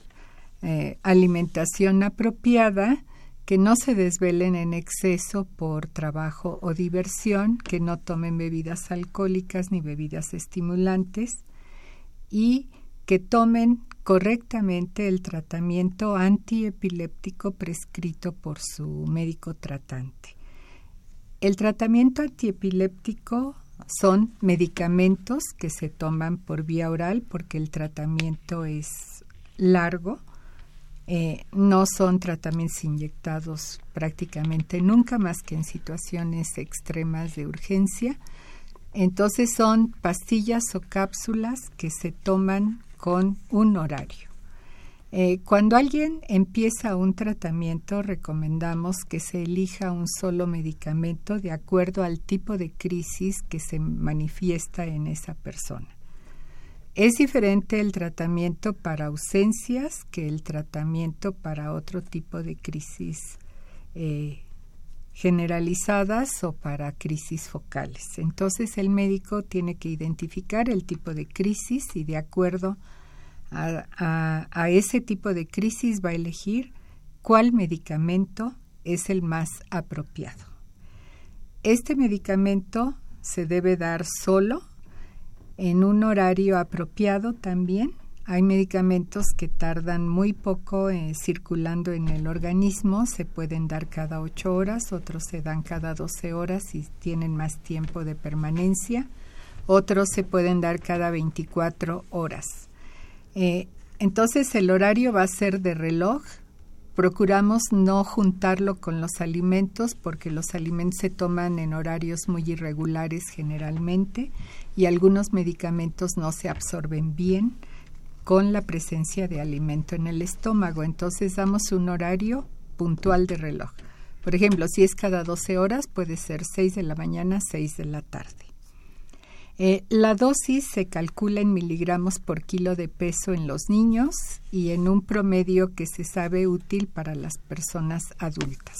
eh, alimentación apropiada, que no se desvelen en exceso por trabajo o diversión, que no tomen bebidas alcohólicas ni bebidas estimulantes y que tomen correctamente el tratamiento antiepiléptico prescrito por su médico tratante. El tratamiento antiepiléptico son medicamentos que se toman por vía oral porque el tratamiento es largo. Eh, no son tratamientos inyectados prácticamente nunca más que en situaciones extremas de urgencia. Entonces son pastillas o cápsulas que se toman con un horario. Eh, cuando alguien empieza un tratamiento, recomendamos que se elija un solo medicamento de acuerdo al tipo de crisis que se manifiesta en esa persona. Es diferente el tratamiento para ausencias que el tratamiento para otro tipo de crisis eh, generalizadas o para crisis focales. Entonces el médico tiene que identificar el tipo de crisis y de acuerdo a, a, ese tipo de crisis va a elegir cuál medicamento es el más apropiado. Este medicamento se debe dar solo en un horario apropiado también hay medicamentos que tardan muy poco eh, circulando en el organismo, se pueden dar cada 8 horas, otros se dan cada 12 horas y tienen más tiempo de permanencia, otros se pueden dar cada 24 horas. Eh, entonces el horario va a ser de reloj. Procuramos no juntarlo con los alimentos porque los alimentos se toman en horarios muy irregulares generalmente y algunos medicamentos no se absorben bien con la presencia de alimento en el estómago. Entonces damos un horario puntual de reloj. Por ejemplo, si es cada 12 horas, puede ser 6 de la mañana, 6 de la tarde. Eh, la dosis se calcula en miligramos por kilo de peso en los niños y en un promedio que se sabe útil para las personas adultas.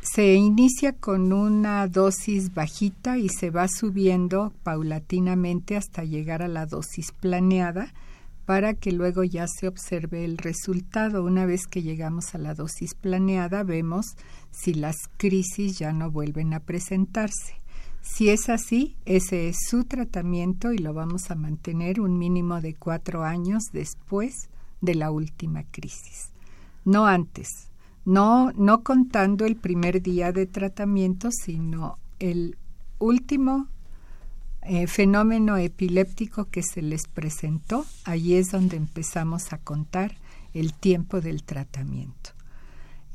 Se inicia con una dosis bajita y se va subiendo paulatinamente hasta llegar a la dosis planeada, para que luego ya se observe el resultado. Una vez que llegamos a la dosis planeada, vemos si las crisis ya no vuelven a presentarse. Si es así, ese es su tratamiento y lo vamos a mantener un mínimo de cuatro años después de la última crisis. No antes, no, no contando el primer día de tratamiento, sino el último eh, fenómeno epiléptico que se les presentó, allí es donde empezamos a contar el tiempo del tratamiento.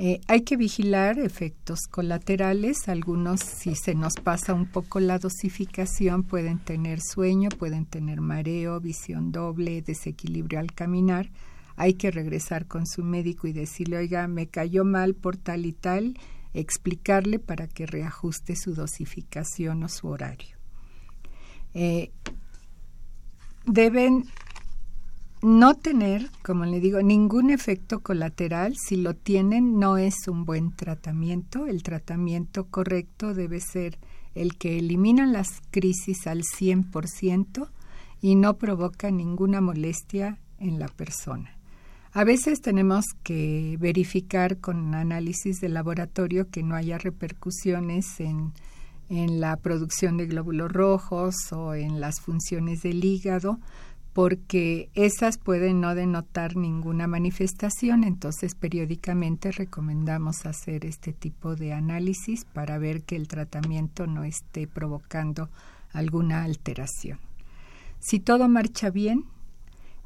Eh, hay que vigilar efectos colaterales, algunos si se nos pasa un poco la dosificación pueden tener sueño, pueden tener mareo, visión doble, desequilibrio al caminar. Hay que regresar con su médico y decirle, oiga, me cayó mal por tal y tal, explicarle para que reajuste su dosificación o su horario. Eh, deben no tener, como le digo, ningún efecto colateral. Si lo tienen, no es un buen tratamiento. El tratamiento correcto debe ser el que elimina las crisis al 100% y no provoca ninguna molestia en la persona. A veces tenemos que verificar con análisis de laboratorio que no haya repercusiones en en la producción de glóbulos rojos o en las funciones del hígado, porque esas pueden no denotar ninguna manifestación, entonces periódicamente recomendamos hacer este tipo de análisis para ver que el tratamiento no esté provocando alguna alteración. Si todo marcha bien,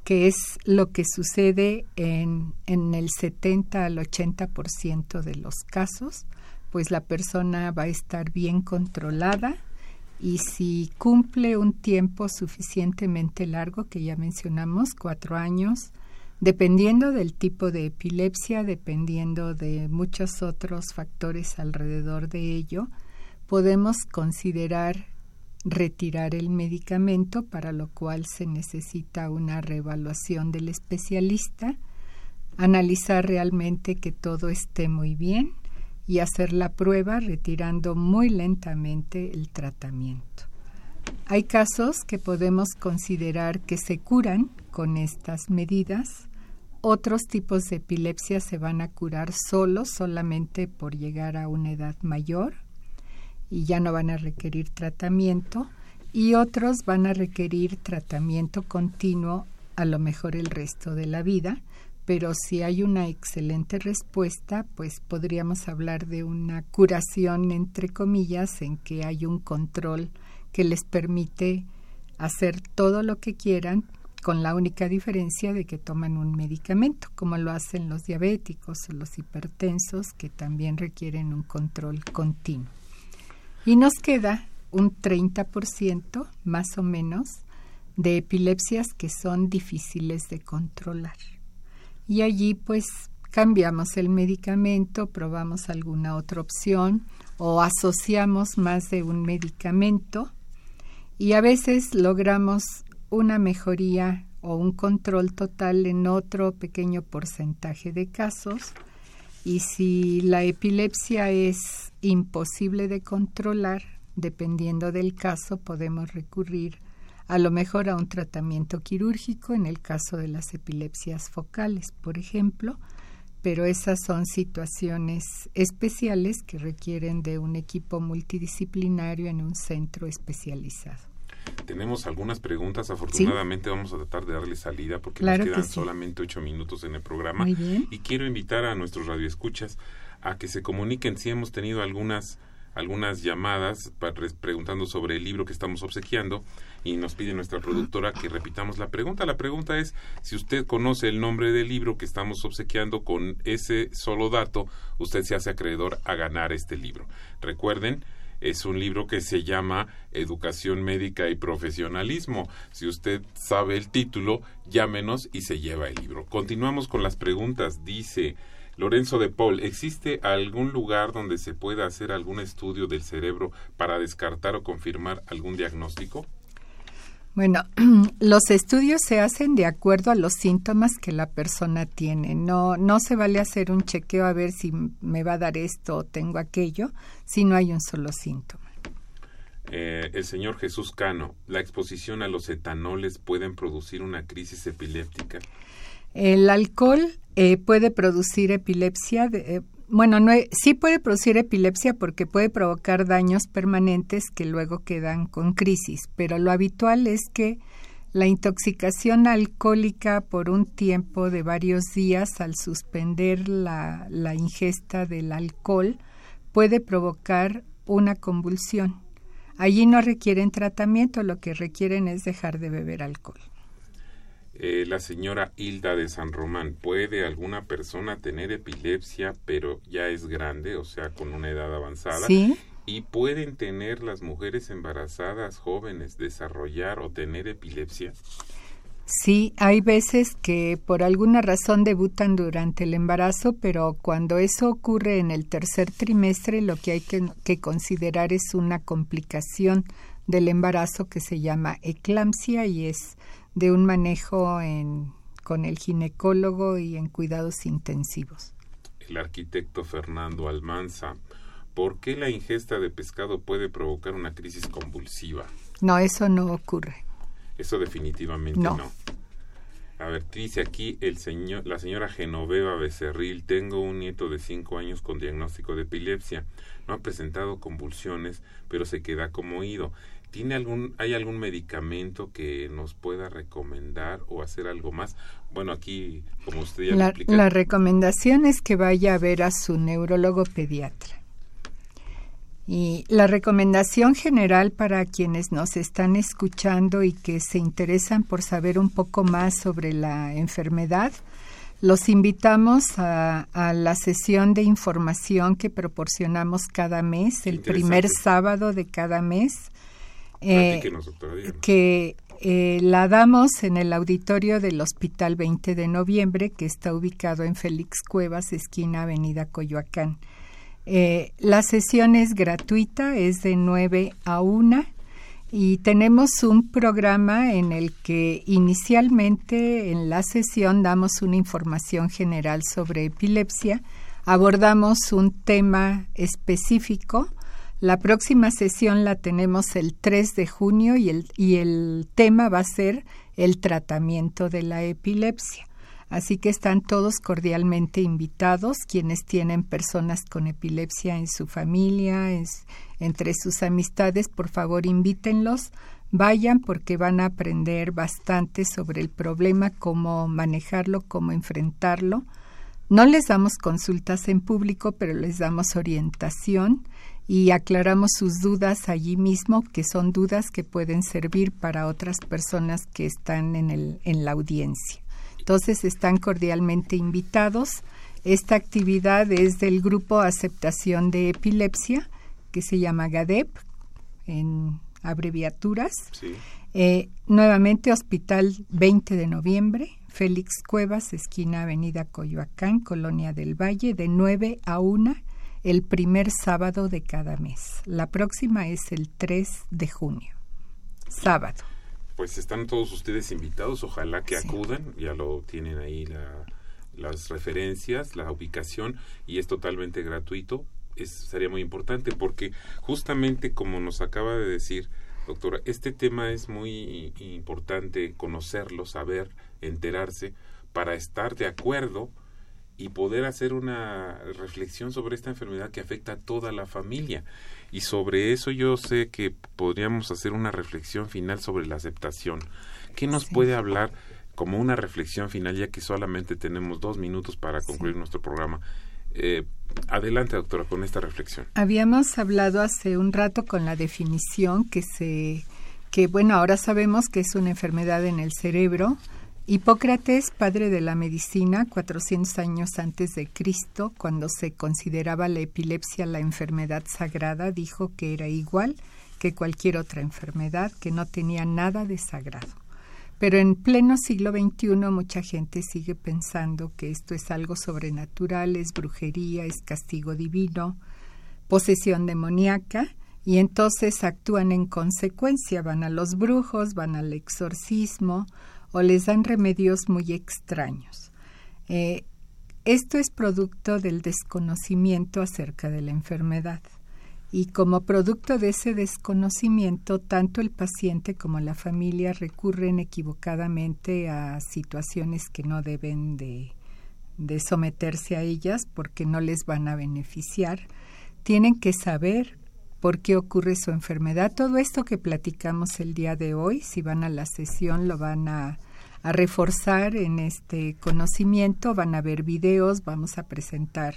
que es lo que sucede en, en el 70 al 80% de los casos, pues la persona va a estar bien controlada y si cumple un tiempo suficientemente largo, que ya mencionamos, cuatro años, dependiendo del tipo de epilepsia, dependiendo de muchos otros factores alrededor de ello, podemos considerar retirar el medicamento, para lo cual se necesita una reevaluación del especialista analizar realmente que todo esté muy bien y hacer la prueba retirando muy lentamente el tratamiento. Hay casos que podemos considerar que se curan con estas medidas. Otros tipos de epilepsia se van a curar solos, solamente por llegar a una edad mayor y ya no van a requerir tratamiento. Y otros van a requerir tratamiento continuo a lo mejor el resto de la vida, pero si hay una excelente respuesta, pues podríamos hablar de una curación entre comillas en que hay un control que les permite hacer todo lo que quieran con la única diferencia de que toman un medicamento, como lo hacen los diabéticos o los hipertensos, que también requieren un control continuo. Y nos queda un 30% más o menos de epilepsias que son difíciles de controlar. Y allí pues cambiamos el medicamento, probamos alguna otra opción o asociamos más de un medicamento y a veces logramos una mejoría o un control total en otro pequeño porcentaje de casos. Y si la epilepsia es imposible de controlar, dependiendo del caso, podemos recurrir a lo mejor a un tratamiento quirúrgico en el caso de las epilepsias focales, por ejemplo, pero esas son situaciones especiales que requieren de un equipo multidisciplinario en un centro especializado. Tenemos algunas preguntas, afortunadamente vamos a tratar de darle salida porque nos quedan solamente ocho minutos en el programa. Y quiero invitar a nuestros radioescuchas a que se comuniquen. Si hemos tenido algunas algunas llamadas preguntando sobre el libro que estamos obsequiando y nos pide nuestra productora que repitamos la pregunta. La pregunta es si usted conoce el nombre del libro que estamos obsequiando con ese solo dato, usted se hace acreedor a ganar este libro. Recuerden, es un libro que se llama Educación Médica y Profesionalismo. Si usted sabe el título, llámenos y se lleva el libro. Continuamos con las preguntas. Dice Lorenzo de Paul, ¿existe algún lugar donde se pueda hacer algún estudio del cerebro para descartar o confirmar algún diagnóstico? Bueno, (clears throat) los estudios se hacen de acuerdo a los síntomas que la persona tiene. No, no se vale hacer un chequeo a ver si me va a dar esto o tengo aquello, si no hay un solo síntoma. Eh, el señor Jesús Cano, ¿la exposición a los etanoles pueden producir una crisis epiléptica? El alcohol eh, puede producir epilepsia. Eh, bueno, no, sí puede producir epilepsia porque puede provocar daños permanentes que luego quedan con crisis, pero lo habitual es que la intoxicación alcohólica por un tiempo de varios días al suspender la, la ingesta del alcohol puede provocar una convulsión. Allí no requieren tratamiento, lo que requieren es dejar de beber alcohol. Eh, la señora Hilda de San Román, ¿puede alguna persona tener epilepsia pero ya es grande, o sea, con una edad avanzada? Sí. ¿Y pueden tener las mujeres embarazadas jóvenes desarrollar o tener epilepsia? Sí, hay veces que por alguna razón debutan durante el embarazo, pero cuando eso ocurre en el tercer trimestre, lo que hay que, que considerar es una complicación del embarazo que se llama eclampsia y es de un manejo en, con el ginecólogo y en cuidados intensivos. El arquitecto Fernando Almanza, ¿por qué la ingesta de pescado puede provocar una crisis convulsiva? No, eso no ocurre. Eso definitivamente no. A ver, dice aquí el señor, la señora Genoveva Becerril, tengo un nieto de cinco años con diagnóstico de epilepsia. No ha presentado convulsiones, pero se queda como oído. ¿Tiene algún, ¿Hay algún medicamento que nos pueda recomendar o hacer algo más? Bueno, aquí, como usted ya la, explica. La recomendación es que vaya a ver a su neurólogo pediatra. Y la recomendación general para quienes nos están escuchando y que se interesan por saber un poco más sobre la enfermedad, los invitamos a, a la sesión de información que proporcionamos cada mes, el primer sábado de cada mes eh, que eh, la damos en el auditorio del Hospital 20 de Noviembre, que está ubicado en Félix Cuevas, esquina Avenida Coyoacán. Eh, la sesión es gratuita, es de 9 a 1 y tenemos un programa en el que inicialmente en la sesión damos una información general sobre epilepsia, abordamos un tema específico. La próxima sesión la tenemos el 3 de junio y el, y el tema va a ser el tratamiento de la epilepsia. Así que están todos cordialmente invitados, quienes tienen personas con epilepsia en su familia, entre sus amistades, por favor invítenlos, vayan porque van a aprender bastante sobre el problema, cómo manejarlo, cómo enfrentarlo. No les damos consultas en público, pero les damos orientación y aclaramos sus dudas allí mismo, que son dudas que pueden servir para otras personas que están en, el, en la audiencia. Entonces están cordialmente invitados. Esta actividad es del grupo Aceptación de Epilepsia, que se llama GADEP en abreviaturas. Eh, nuevamente, Hospital 20 de Noviembre, Félix Cuevas, esquina Avenida Coyoacán, Colonia del Valle, de 9 a 1 el primer sábado de cada mes. La próxima es el 3 de junio, sábado pues están todos ustedes invitados, ojalá que acudan, ya lo tienen ahí las referencias, la ubicación y es totalmente gratuito. Es, sería muy importante porque justamente como nos acaba de decir, doctora, este tema es muy importante conocerlo, saber, enterarse, para estar de acuerdo y poder hacer una reflexión sobre esta enfermedad que afecta a toda la familia. Y sobre eso yo sé que podríamos hacer una reflexión final sobre la aceptación. ¿Qué nos puede hablar como una reflexión final, ya que solamente tenemos dos minutos para concluir nuestro programa? Eh, adelante, doctora, con esta reflexión. Habíamos hablado hace un rato con la definición que se que bueno, ahora sabemos que es una enfermedad en el cerebro, Hipócrates, padre de la medicina, 400 años antes de Cristo, cuando se consideraba la epilepsia la enfermedad sagrada, dijo que era igual que cualquier otra enfermedad, que no tenía nada de sagrado. Pero en pleno siglo XXI mucha gente sigue pensando que esto es algo sobrenatural, es brujería, es castigo divino, posesión demoníaca, y entonces actúan en consecuencia, van a los brujos, van al exorcismo, o les dan remedios muy extraños. Eh, esto es producto del desconocimiento acerca de la enfermedad y como producto de ese desconocimiento, tanto el paciente como la familia recurren equivocadamente a situaciones que no deben de, de someterse a ellas porque no les van a beneficiar. Tienen que saber por qué ocurre su enfermedad. Todo esto que platicamos el día de hoy, si van a la sesión, lo van a, reforzar en este conocimiento, van a ver videos, vamos a presentar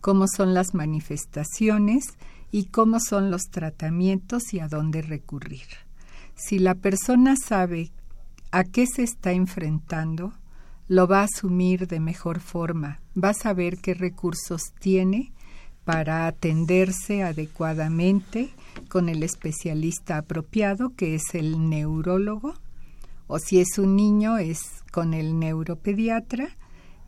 cómo son las manifestaciones y cómo son los tratamientos y a dónde recurrir. Si la persona sabe a qué se está enfrentando, lo va a asumir de mejor forma, va a saber qué recursos tiene para atenderse adecuadamente con el especialista apropiado, que es el neurólogo, o si es un niño es con el neuropediatra,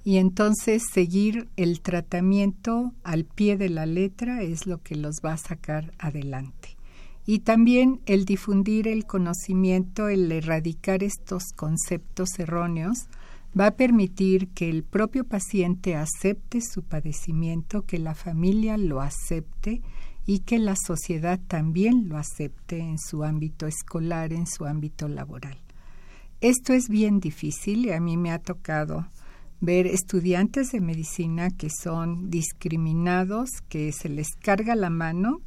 y entonces seguir el tratamiento al pie de la letra es lo que los va a sacar adelante. Y también el difundir el conocimiento, el erradicar estos conceptos erróneos, va a permitir que el propio paciente acepte su padecimiento, que la familia lo acepte y que la sociedad también lo acepte en su ámbito escolar, en su ámbito laboral. Esto es bien difícil y a mí me ha tocado ver estudiantes de medicina que son discriminados, que se les carga la mano,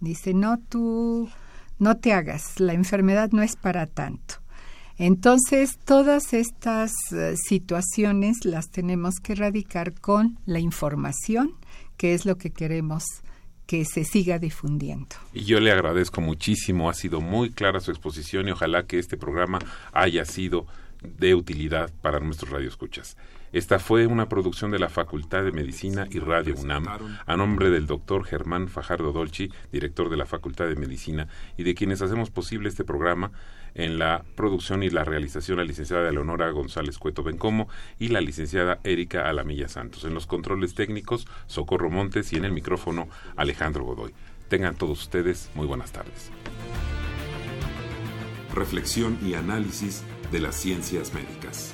dice, no, tú no te hagas, la enfermedad no es para tanto. Entonces, todas estas eh, situaciones las tenemos que erradicar con la información, que es lo que queremos que se siga difundiendo. Y yo le agradezco muchísimo, ha sido muy clara su exposición y ojalá que este programa haya sido de utilidad para nuestros radioescuchas. Esta fue una producción de la Facultad de Medicina y Radio UNAM, a nombre del doctor Germán Fajardo Dolci, director de la Facultad de Medicina, y de quienes hacemos posible este programa en la producción y la realización la licenciada Leonora González Cueto Bencomo y la licenciada Erika Alamilla Santos. En los controles técnicos, Socorro Montes y en el micrófono, Alejandro Godoy. Tengan todos ustedes muy buenas tardes. reflexión y análisis de las ciencias médicas.